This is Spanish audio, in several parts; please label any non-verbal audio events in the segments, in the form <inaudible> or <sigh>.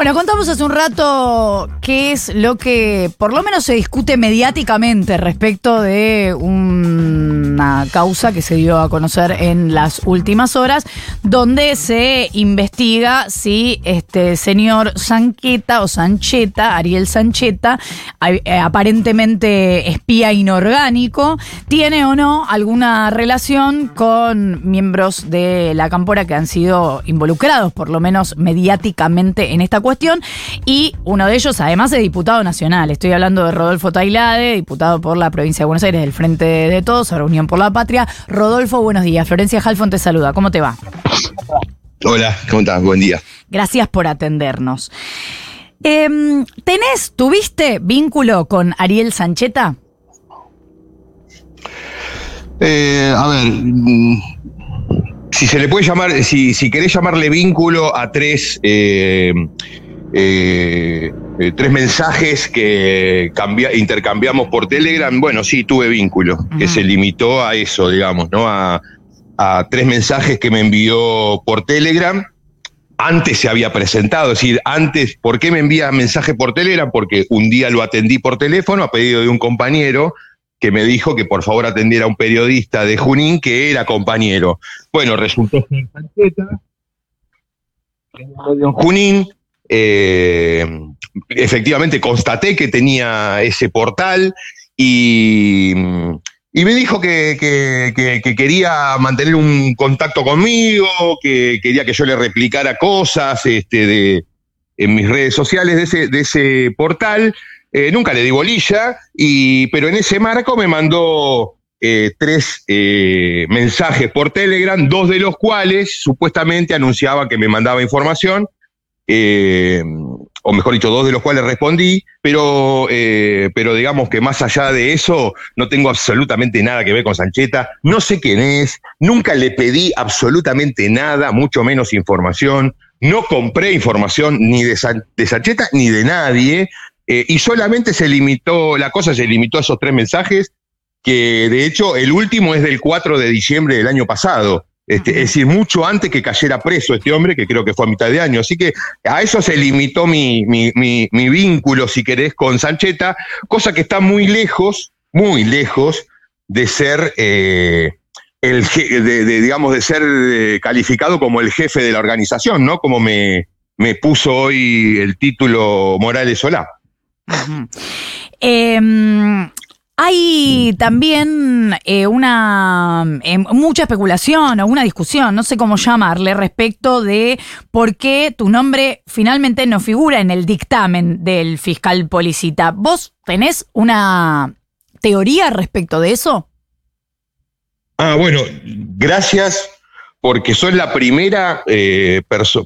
Bueno, contamos hace un rato qué es lo que por lo menos se discute mediáticamente respecto de una causa que se dio a conocer en las últimas horas, donde se investiga si este señor Sanqueta o Sancheta, Ariel Sancheta, eh, aparentemente espía inorgánico, tiene o no alguna relación con miembros de la Cámpora que han sido involucrados, por lo menos mediáticamente, en esta cuestión cuestión. Y uno de ellos, además, es diputado nacional. Estoy hablando de Rodolfo Tailade, diputado por la provincia de Buenos Aires del Frente de Todos, ahora Unión por la Patria. Rodolfo, buenos días. Florencia Halfon te saluda. ¿Cómo te va? Hola, ¿cómo estás? Buen día. Gracias por atendernos. Em, ¿Tenés, tuviste vínculo con Ariel Sancheta? Eh, a ver, mm, si se le puede llamar, si, si querés llamarle vínculo a tres, eh, eh, eh, tres mensajes que intercambiamos por Telegram, bueno, sí, tuve vínculo, que se limitó a eso, digamos, ¿no? A, a tres mensajes que me envió por Telegram. Antes se había presentado, es decir, antes, ¿por qué me envía mensaje por Telegram? Porque un día lo atendí por teléfono a pedido de un compañero que me dijo que por favor atendiera a un periodista de Junín que era compañero. Bueno, resultó ser Sancheta, Junín, eh, efectivamente constaté que tenía ese portal y, me dijo que, quería mantener un contacto conmigo, que quería que yo le replicara cosas este, de, en mis redes sociales de ese, de ese portal. Eh, nunca le di bolilla, y, pero en ese marco me mandó eh, tres eh, mensajes por Telegram, dos de los cuales supuestamente anunciaba que me mandaba información, o mejor dicho, dos de los cuales respondí, pero, pero digamos que más allá de eso, no tengo absolutamente nada que ver con Sancheta, no sé quién es, nunca le pedí absolutamente nada, mucho menos información, no compré información ni de, de Sancheta ni de nadie, eh, y solamente se limitó, la cosa se limitó a esos tres mensajes, que de hecho el último es del 4 de diciembre del año pasado. Este, es decir, mucho antes que cayera preso este hombre, que creo que fue a mitad de año. Así que a eso se limitó mi, vínculo, si querés, con Sancheta, cosa que está muy lejos, muy lejos de ser eh, el de, digamos, de ser eh, calificado como el jefe de la organización, ¿no? Como me, me puso hoy el título Morales Solá. Em, hay también eh, una em, mucha especulación o una discusión, no sé cómo llamarle, respecto de por qué tu nombre finalmente no figura en el dictamen del fiscal Policita. ¿Vos tenés una teoría respecto de eso? Ah, bueno, gracias porque soy la primera, eh,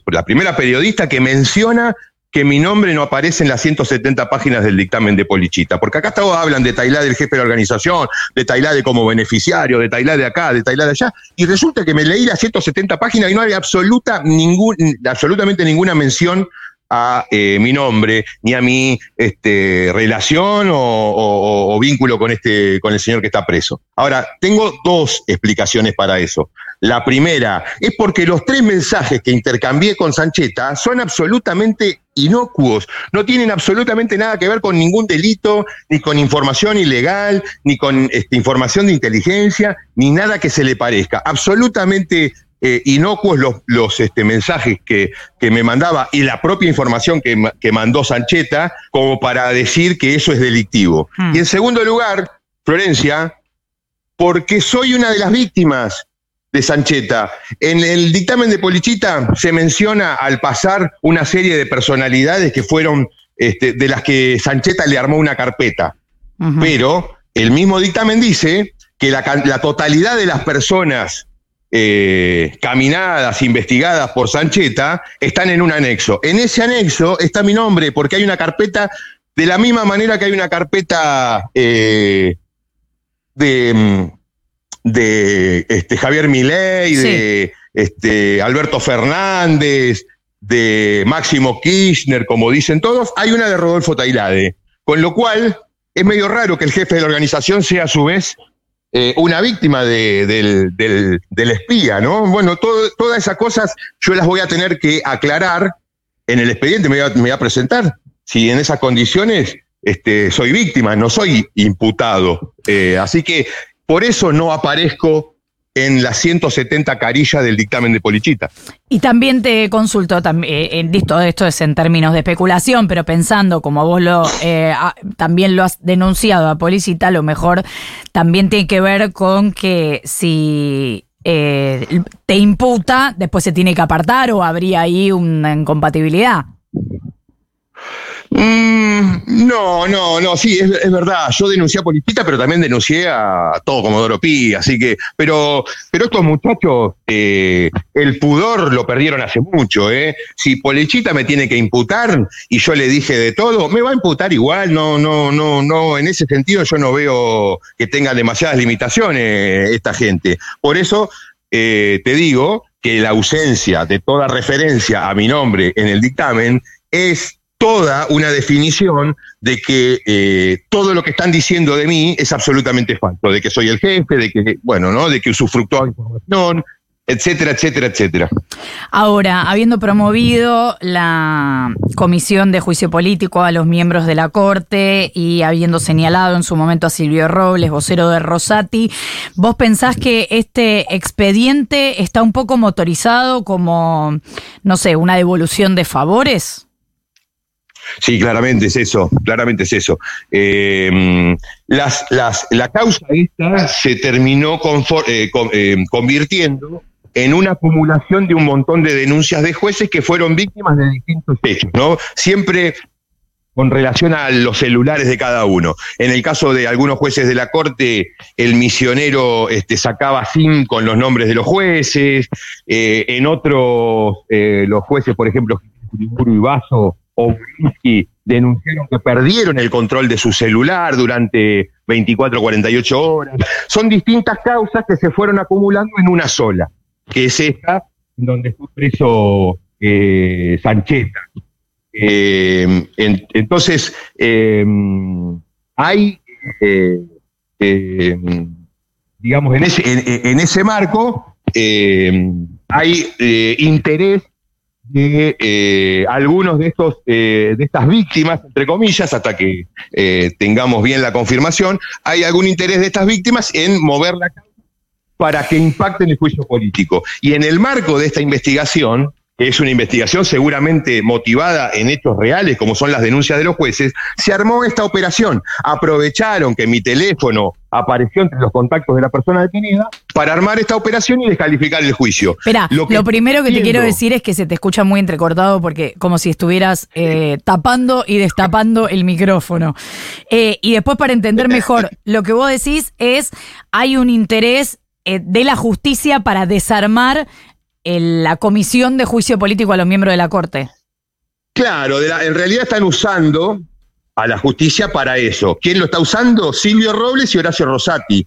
la primera periodista que menciona que mi nombre no aparece en las 170 páginas del dictamen de Polichita, porque acá todos hablan de Tailade, el jefe de la organización, de Tailade como beneficiario, de Tailade acá, de Tailade allá, y resulta que me leí las 170 páginas y no hay absoluta ningún, absolutamente ninguna mención a eh, mi nombre, ni a mi este, relación o, vínculo con, este, con el señor que está preso. Ahora, tengo dos explicaciones para eso. La primera es porque los tres mensajes que intercambié con Sancheta son absolutamente inocuos, no tienen absolutamente nada que ver con ningún delito, ni con información ilegal, ni con este, información de inteligencia, ni nada que se le parezca. Absolutamente eh, inocuos los, los este, mensajes que, que, me mandaba y la propia información que, que, mandó Sancheta como para decir que eso es delictivo. Hmm. Y en segundo lugar, Florencia, porque soy una de las víctimas de Sancheta. En el dictamen de Polichita se menciona al pasar una serie de personalidades que fueron este, de las que Sancheta le armó una carpeta. Pero el mismo dictamen dice que la, la totalidad de las personas eh, caminadas, investigadas por Sancheta, están en un anexo. En ese anexo está mi nombre, porque hay una carpeta, de la misma manera que hay una carpeta eh, de, mm, de este, Javier Milei, de este, Alberto Fernández, de Máximo Kirchner, como dicen todos, hay una de Rodolfo Tailade. Con lo cual, es medio raro que el jefe de la organización sea a su vez eh, una víctima del, espía, ¿no? Bueno, todas esas cosas yo las voy a tener que aclarar en el expediente me voy a, presentar. Si en esas condiciones este, soy víctima, no soy imputado. Eh, así que por eso no aparezco en las 170 carillas del dictamen de Polichita. Y también te consulto, también, eh, listo, esto es en términos de especulación, pero pensando como vos lo eh, también lo has denunciado a Policita, a lo mejor también tiene que ver con que si eh, te imputa, después se tiene que apartar o habría ahí una incompatibilidad. Mm, no, no, no, sí, es, verdad. Yo denuncié a Policita, pero también denuncié a todo Comodoro Pi, así que, pero, pero estos muchachos, eh, el pudor lo perdieron hace mucho, ¿eh? Si Policita me tiene que imputar y yo le dije de todo, me va a imputar igual, no, no, no, no, en ese sentido yo no veo que tenga demasiadas limitaciones esta gente. Por eso eh, te digo que la ausencia de toda referencia a mi nombre en el dictamen es toda una definición de que eh, todo lo que están diciendo de mí es absolutamente falso, de que soy el jefe, de que, bueno, ¿no? De que usufructó información, etcétera, etcétera, etcétera. Ahora, habiendo promovido la comisión de juicio político a los miembros de la Corte y habiendo señalado en su momento a Silvio Robles, vocero de Rosati, ¿vos pensás que este expediente está un poco motorizado como, no sé, una devolución de favores? Sí, claramente es eso, claramente es eso. Eh, las, las, la causa esta se terminó eh, eh, convirtiendo en una acumulación de un montón de denuncias de jueces que fueron víctimas de distintos hechos, ¿no? Siempre con relación a los celulares de cada uno. En el caso de algunos jueces de la Corte, el misionero este, sacaba SIM con los nombres de los jueces, en otros, los jueces, por ejemplo, y Vaso, o denunciaron que perdieron el control de su celular durante 24 o 48 horas. Son distintas causas que se fueron acumulando en una sola, que es esta, donde fue preso eh, Sancheta. Eh, entonces, eh, hay, digamos, en ese, en ese marco, hay interés de eh, algunos de estos eh, de estas víctimas, entre comillas, hasta que eh, tengamos bien la confirmación, hay algún interés de estas víctimas en mover la causa para que impacte en el juicio político. Y en el marco de esta investigación, que es una investigación seguramente motivada en hechos reales, como son las denuncias de los jueces, se armó esta operación. Aprovecharon que mi teléfono apareció entre los contactos de la persona detenida para armar esta operación y descalificar el juicio. Espera, lo, primero que te quiero decir es que se te escucha muy entrecortado porque como si estuvieras eh, tapando y destapando el micrófono. Eh, y después para entender mejor, <laughs> lo que vos decís es, hay un interés eh, de la justicia para desarmar la comisión de juicio político a los miembros de la Corte. Claro, en realidad están usando a la justicia para eso. ¿Quién lo está usando? Silvio Robles y Horacio Rosati.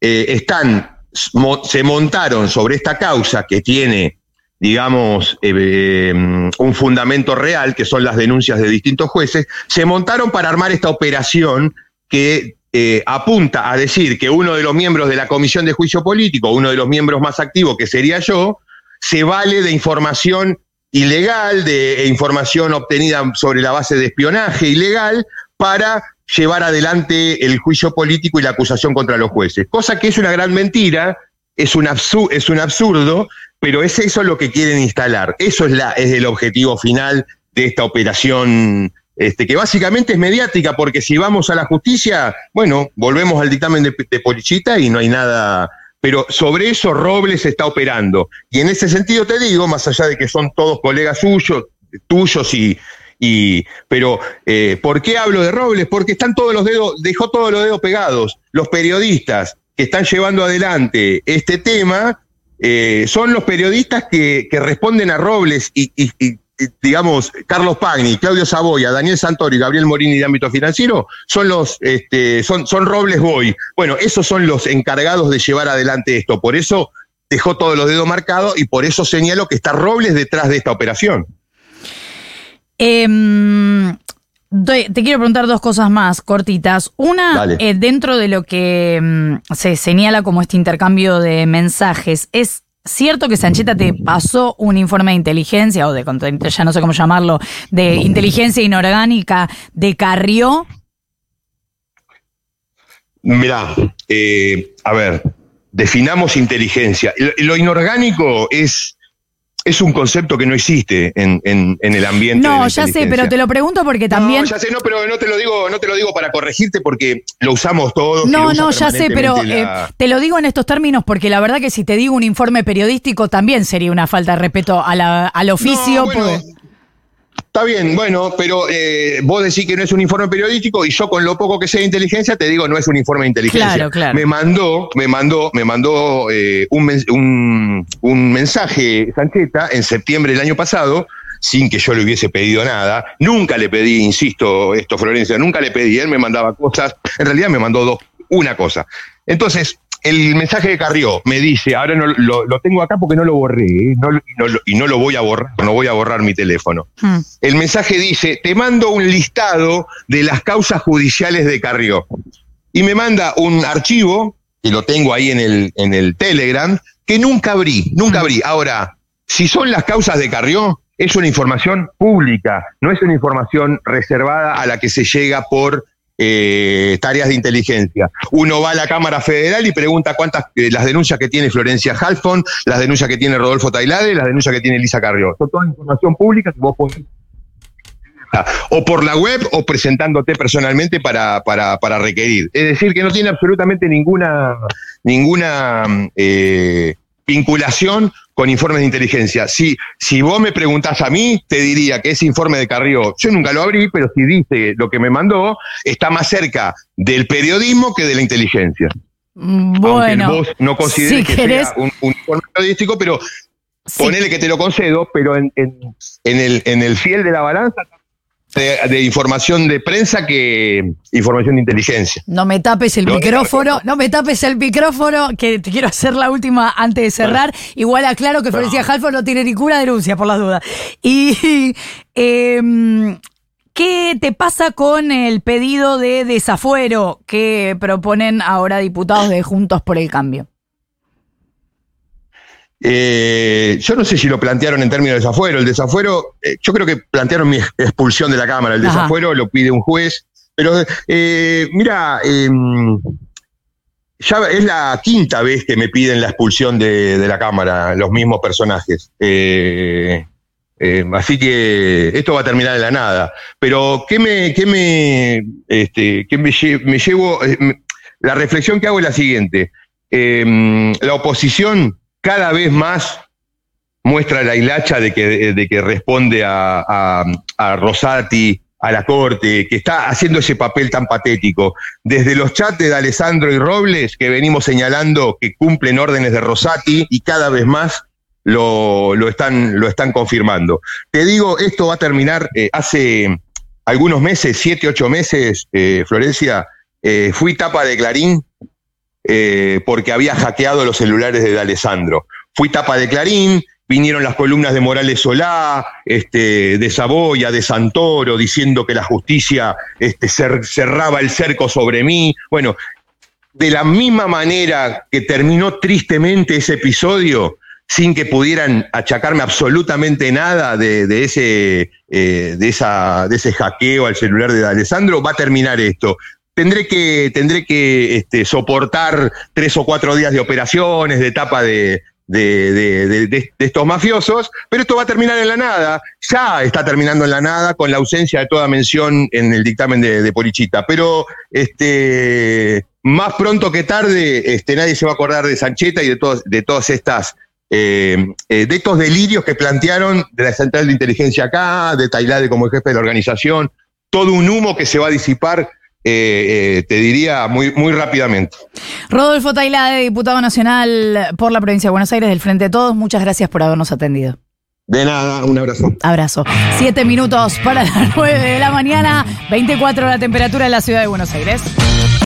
Eh, están, se montaron sobre esta causa que tiene, digamos, eh, un fundamento real, que son las denuncias de distintos jueces, se montaron para armar esta operación que eh, apunta a decir que uno de los miembros de la Comisión de Juicio Político, uno de los miembros más activos, que sería yo, se vale de información ilegal, de información obtenida sobre la base de espionaje ilegal, para llevar adelante el juicio político y la acusación contra los jueces. Cosa que es una gran mentira, es un, es un absurdo, pero es eso lo que quieren instalar. Eso es, la, es el objetivo final de esta operación, este, que básicamente es mediática, porque si vamos a la justicia, bueno, volvemos al dictamen de, de Polichita y no hay nada pero sobre eso Robles está operando. Y en ese sentido te digo, más allá de que son todos colegas suyos, tuyos y, pero eh, ¿por qué hablo de Robles? Porque están todos los dedos, dejó todos los dedos pegados. Los periodistas que están llevando adelante este tema eh, son los periodistas que, responden a Robles y, digamos, Carlos Pagni, Claudio Saboya, Daniel Santori, Gabriel Morini de ámbito financiero, son los, este, son, son Robles Boy. Bueno, esos son los encargados de llevar adelante esto. Por eso dejó todos los dedos marcados y por eso señalo que está Robles detrás de esta operación. Em, te quiero preguntar dos cosas más cortitas. Una, eh, dentro de lo que em, se señala como este intercambio de mensajes, es cierto que Sancheta te pasó un informe de inteligencia o de ya no sé cómo llamarlo, de inteligencia inorgánica de Carrió. Mirá, eh, a ver, definamos inteligencia. Lo inorgánico es es un concepto que no existe en, el ambiente. No, ya sé, pero te lo pregunto porque también. No, ya sé, no, pero no te lo digo, no te lo digo para corregirte porque lo usamos todos. No, no, ya sé, pero eh, te lo digo en estos términos porque la verdad que si te digo un informe periodístico también sería una falta de respeto al oficio. Está bien, bueno, pero eh, vos decís que no es un informe periodístico y yo con lo poco que sé de inteligencia te digo no es un informe de inteligencia. Claro, claro. Me mandó, me mandó, me mandó eh, un, un, mensaje Sancheta en septiembre del año pasado sin que yo le hubiese pedido nada. Nunca le pedí, insisto, esto Florencia, nunca le pedí, él me mandaba cosas, en realidad me mandó dos, una cosa. Entonces, el mensaje de Carrió me dice, ahora no, lo, tengo acá porque no lo borré, ¿eh? y no lo voy a borrar, no voy a borrar mi teléfono. Hmm. El mensaje dice, te mando un listado de las causas judiciales de Carrió. Y me manda un archivo, que lo tengo ahí en el, en el Telegram, que nunca abrí, nunca abrí. Ahora, si son las causas de Carrió, es una información pública, no es una información reservada a la que se llega por eh, tareas de inteligencia. Uno va a la Cámara Federal y pregunta cuántas, eh, las denuncias que tiene Florencia Halfon, las denuncias que tiene Rodolfo Tailade, las denuncias que tiene Elisa Carrió. Son toda información pública que vos podés o por la web o presentándote personalmente para, para, para, requerir. Es decir, que no tiene absolutamente ninguna, ninguna eh, vinculación con informes de inteligencia. Si, si vos me preguntás a mí, te diría que ese informe de Carrió, yo nunca lo abrí, pero si dice lo que me mandó, está más cerca del periodismo que de la inteligencia. Mm, bueno, Aunque vos no consideres que sea un, informe periodístico, pero ponele que te lo concedo, pero en, en, en, el, en el fiel de la balanza de, información de prensa que información de inteligencia. No me tapes el micrófono, no me tapes el micrófono, que te quiero hacer la última antes de cerrar. Igual aclaro que Florencia Halford no tiene ninguna denuncia, por las dudas. Y <laughs> em, ¿qué te pasa con el pedido de desafuero que proponen ahora diputados de Juntos por el Cambio? Eh, yo no sé si lo plantearon en términos de desafuero. El desafuero, eh, yo creo que plantearon mi expulsión de la Cámara. El desafuero lo pide un juez. Pero eh, mira, em, ya es la quinta vez que me piden la expulsión de, la Cámara, los mismos personajes. así que esto va a terminar en la nada. Pero, ¿qué me, qué me, este, qué me, me llevo? la reflexión que hago es la siguiente. Em, la oposición cada vez más muestra la hilacha de que, de que responde a, Rosati, a la corte, que está haciendo ese papel tan patético. Desde los chats de Alessandro y Robles, que venimos señalando que cumplen órdenes de Rosati y cada vez más lo, lo, están, lo están confirmando. Te digo, esto va a terminar eh, hace algunos meses, siete, ocho meses, eh, Florencia, eh, fui tapa de Clarín eh, porque había hackeado los celulares de Alessandro. Fui tapa de Clarín, vinieron las columnas de Morales Solá, este, de Saboya, de Santoro, diciendo que la justicia este, cerraba el cerco sobre mí. Bueno, de la misma manera que terminó tristemente ese episodio, sin que pudieran achacarme absolutamente nada de, ese, eh, de, ese hackeo al celular de Alessandro, va a terminar esto tendré que, tendré que este, soportar tres o cuatro días de operaciones, de etapa de, de, estos mafiosos, pero esto va a terminar en la nada. Ya está terminando en la nada con la ausencia de toda mención en el dictamen de, Polichita. Pero este, más pronto que tarde, este, nadie se va a acordar de Sancheta y de, de todas estas. Eh, eh, de estos delirios que plantearon de la Central de Inteligencia acá, de Tailade como jefe de la organización, todo un humo que se va a disipar eh, eh, te diría muy, muy rápidamente. Rodolfo Tailade, diputado nacional por la provincia de Buenos Aires del Frente de Todos, muchas gracias por habernos atendido. De nada, un abrazo. Abrazo. Siete minutos para las <laughs> nueve de la mañana, 24 la temperatura en la ciudad de Buenos Aires.